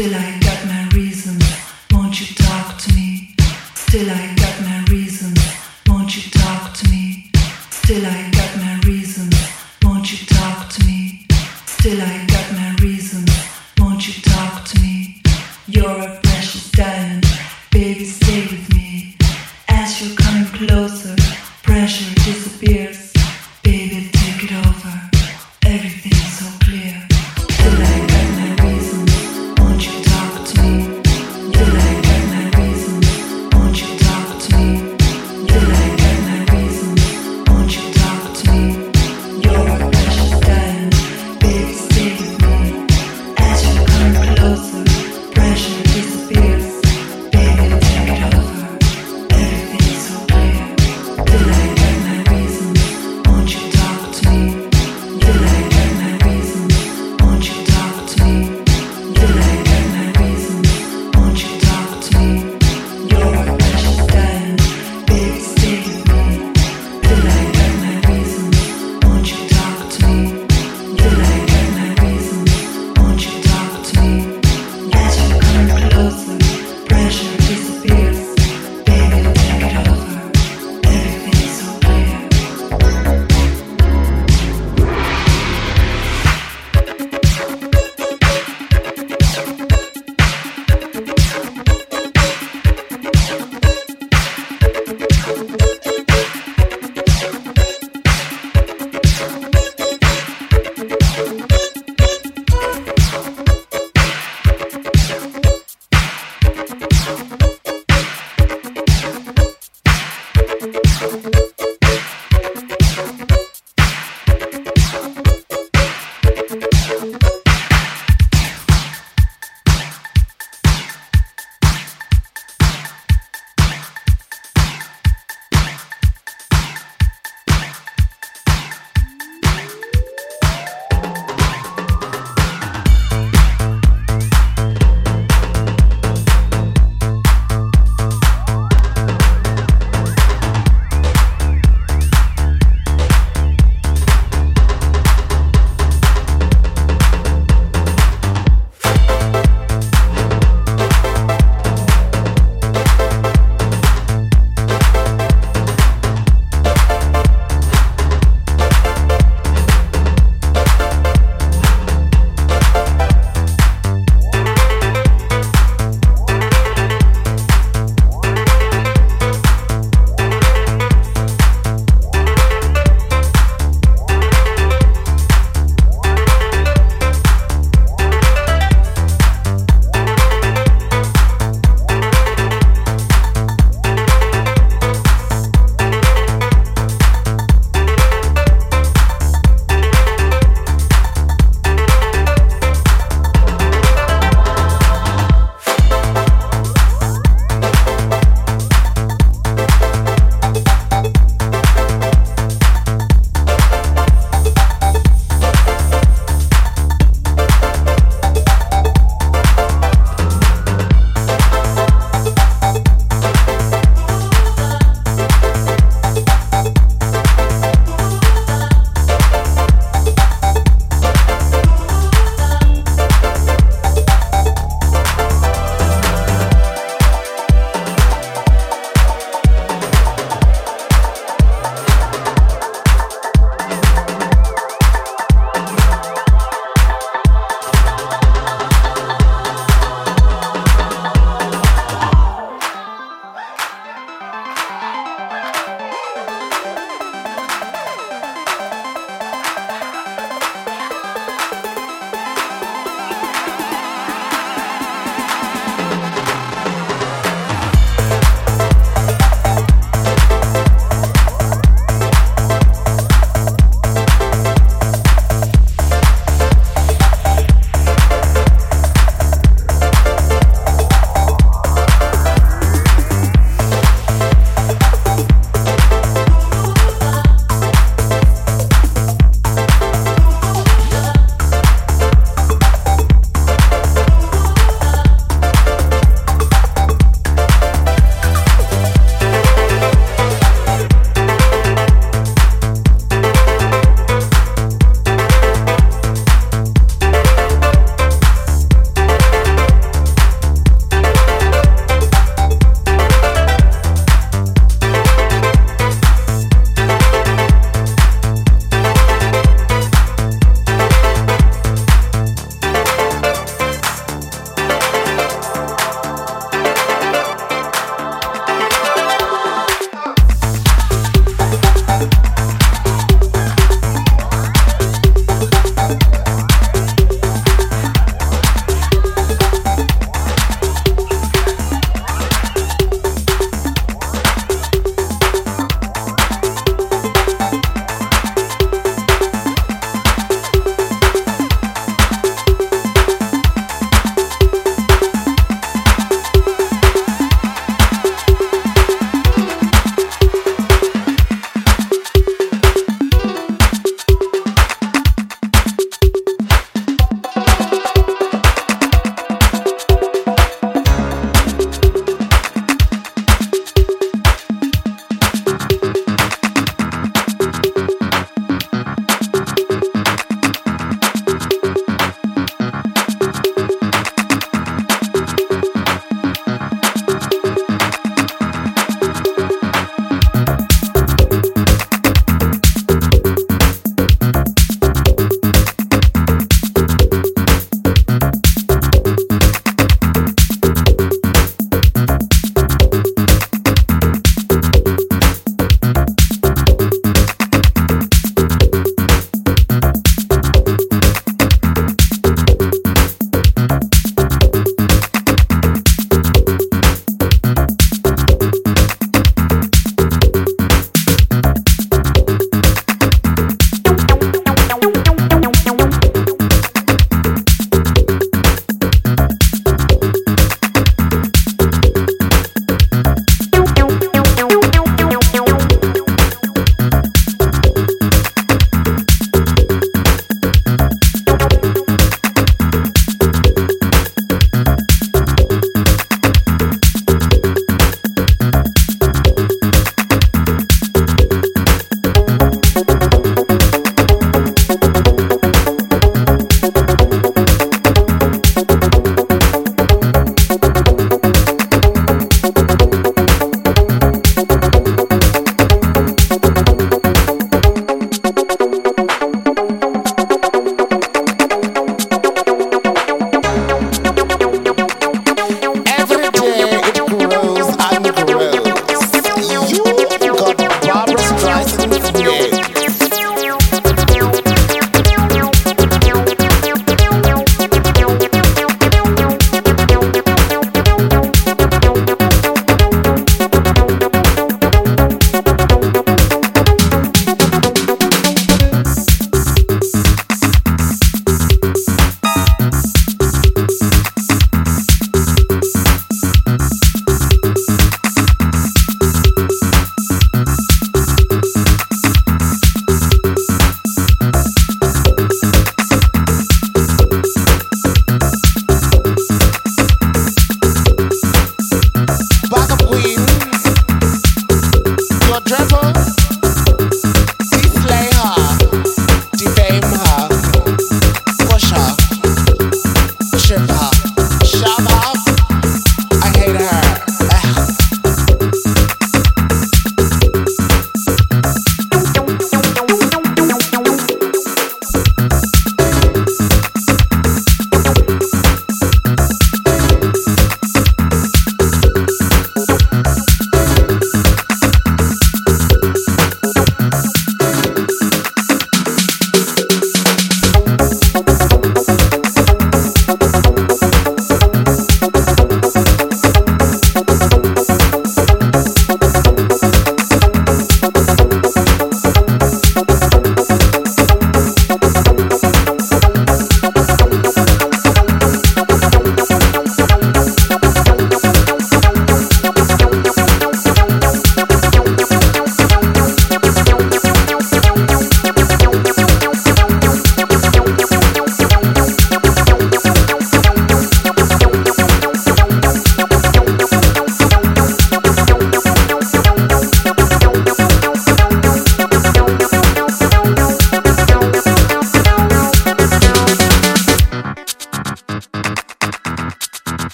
Still I got my reasons, won't you talk to me? Still I got my reasons, won't you talk to me? Still I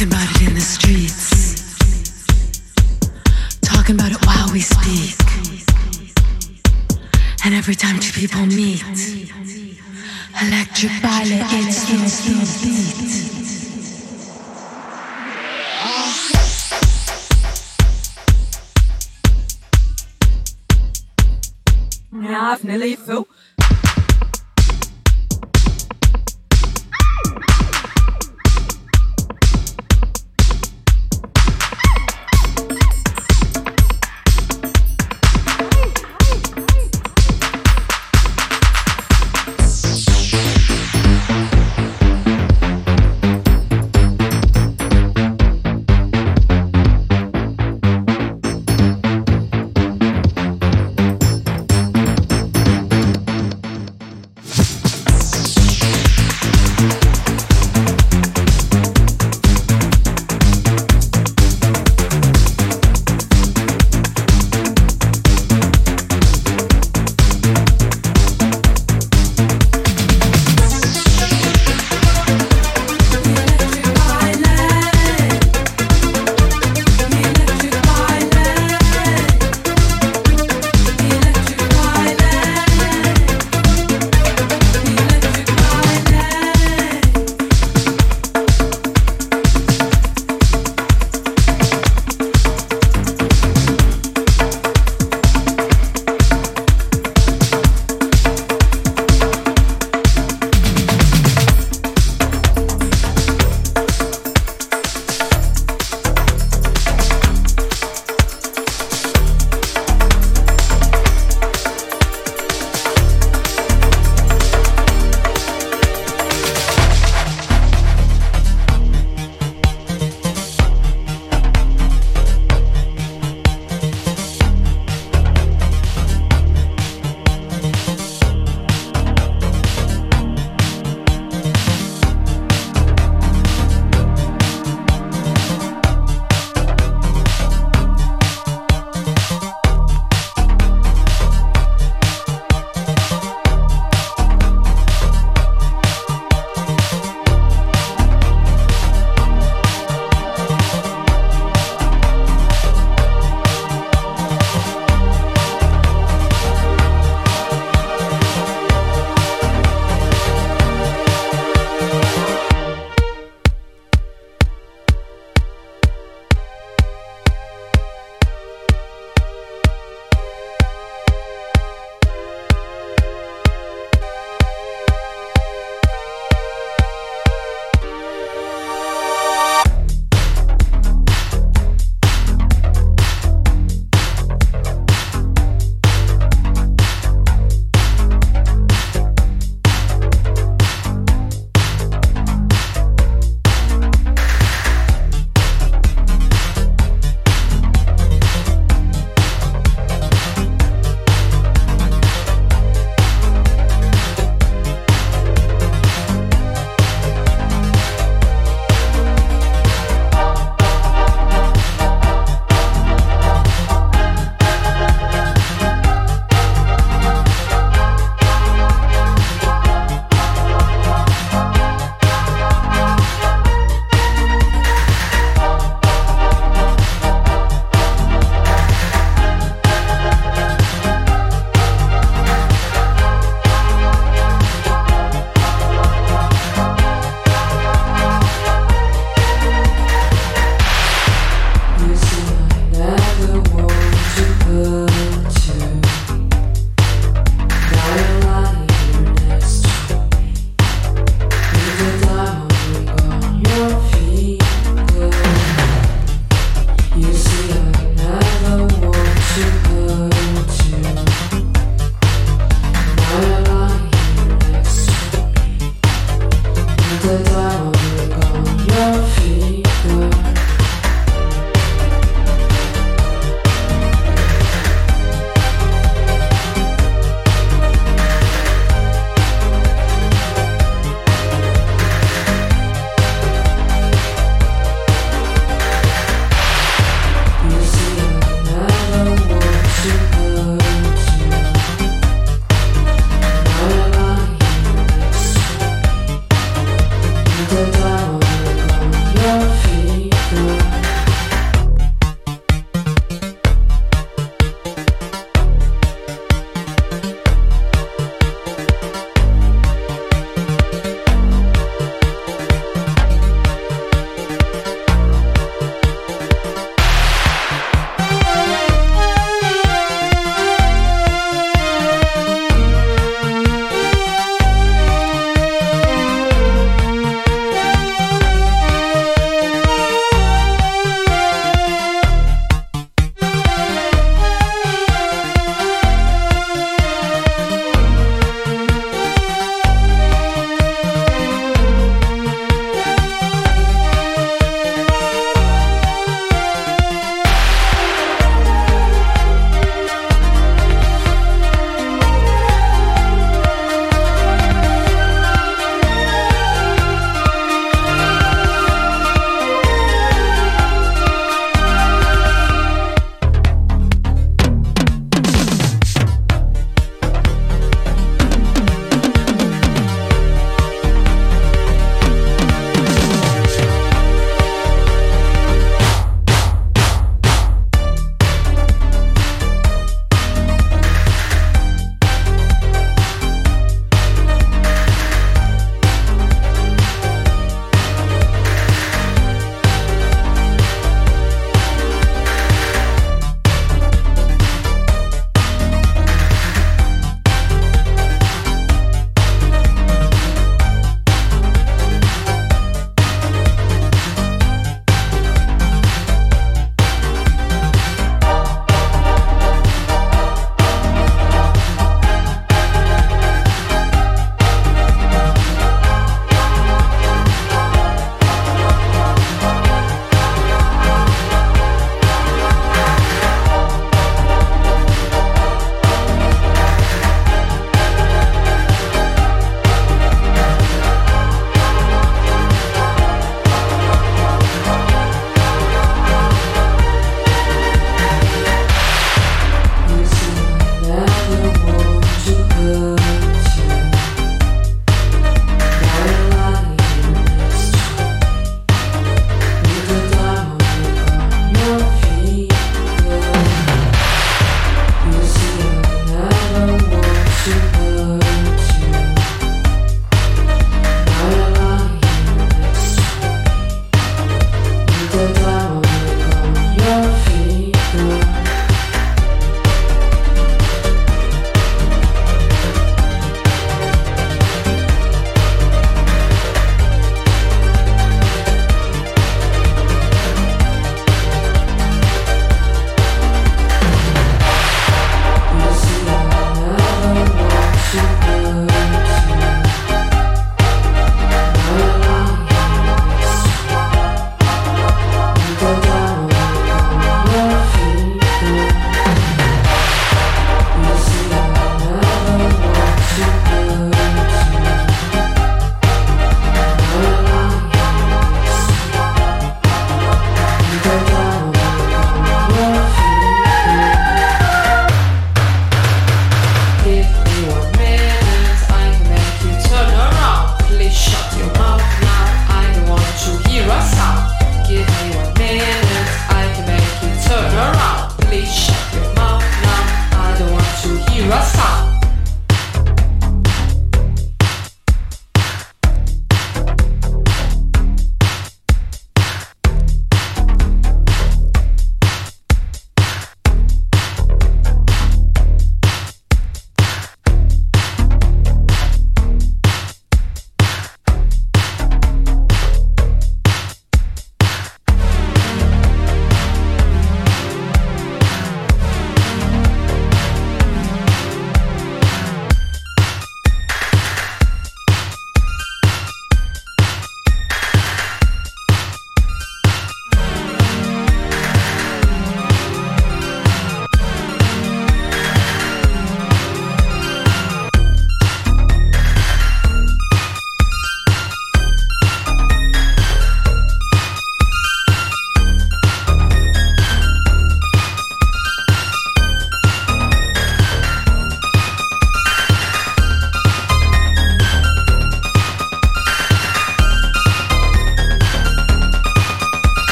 Talking about it in the streets. Talking about it while we speak. And every time two people meet, electric baile, it's the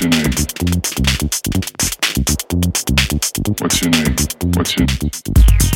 Now I've nearly full. You were there.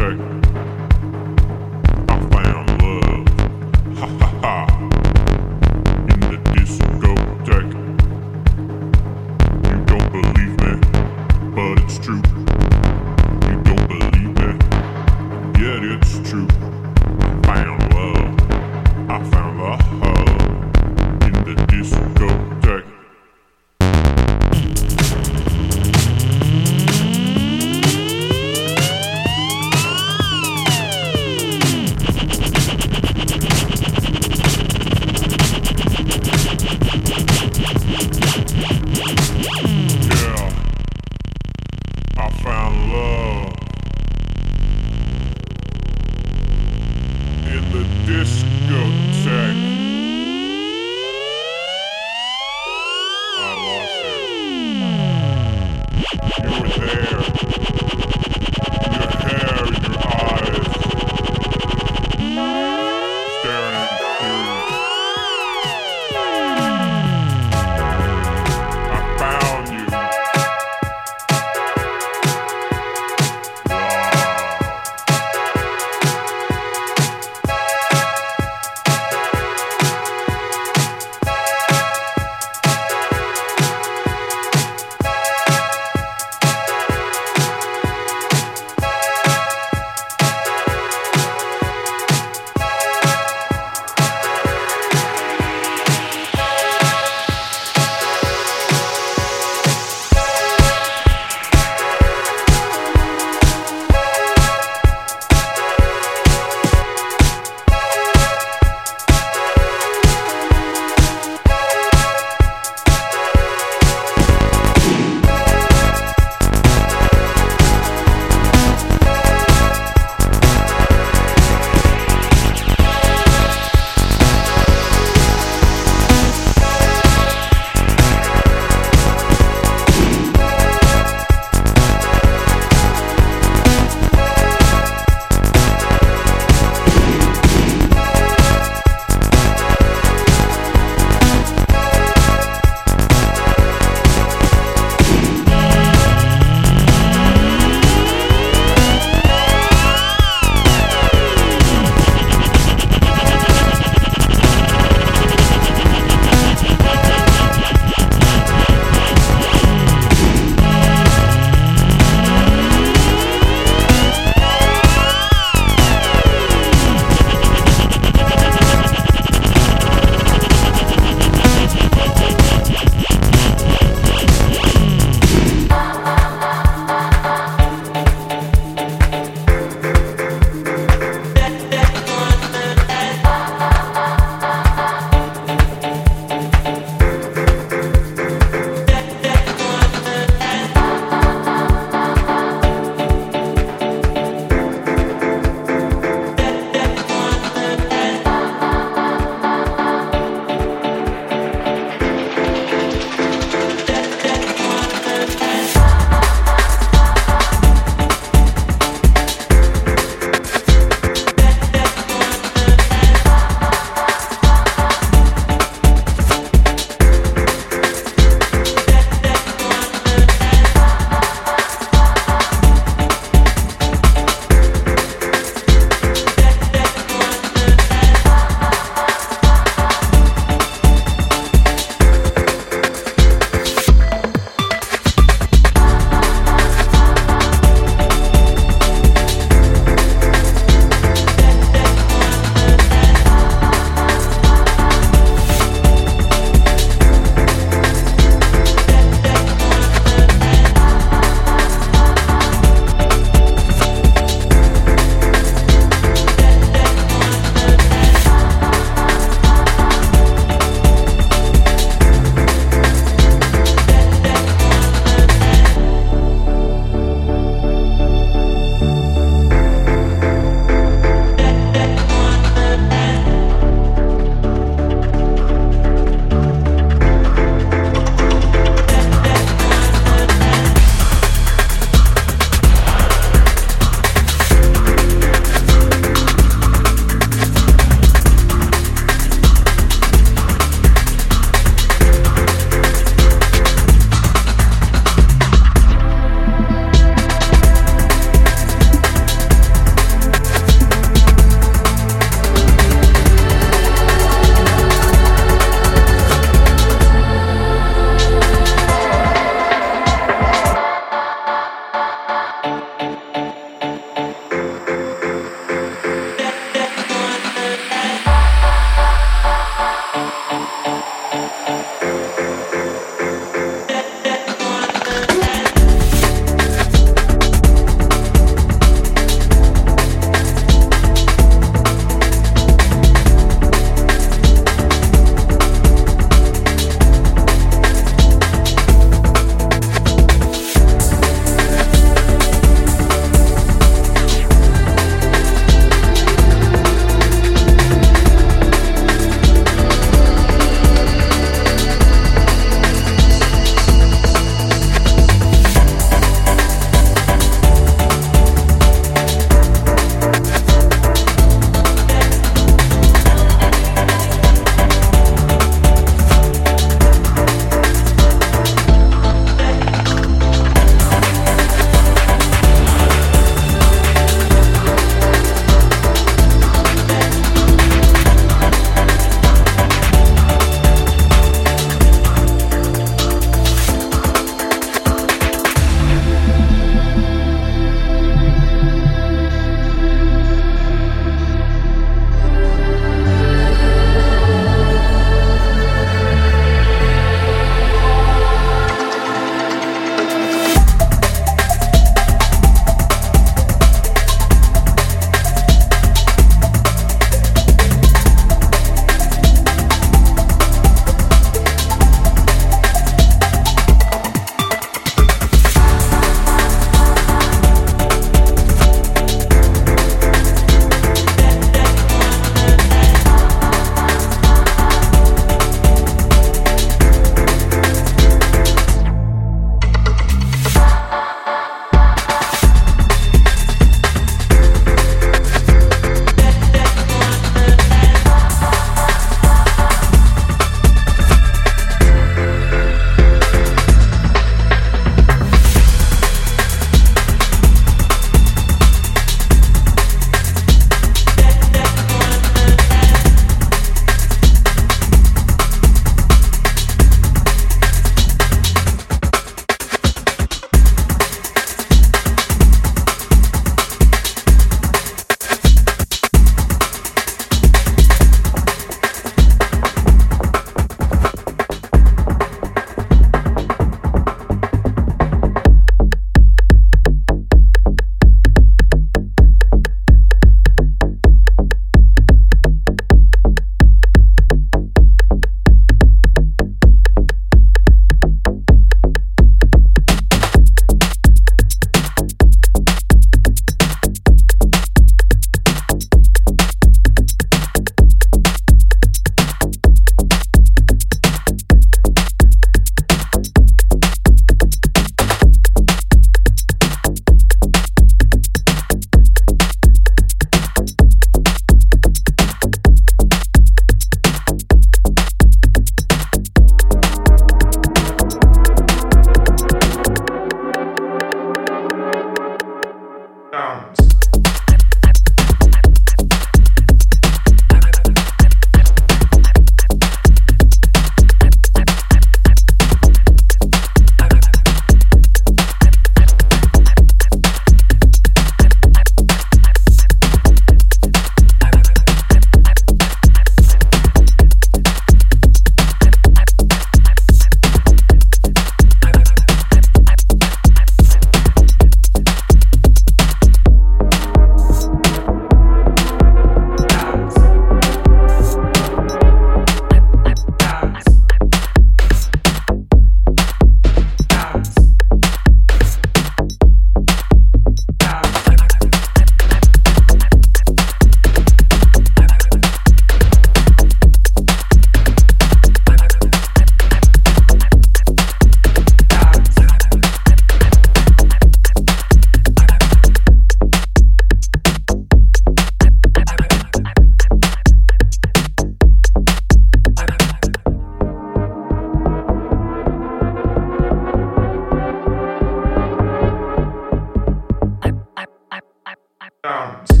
down.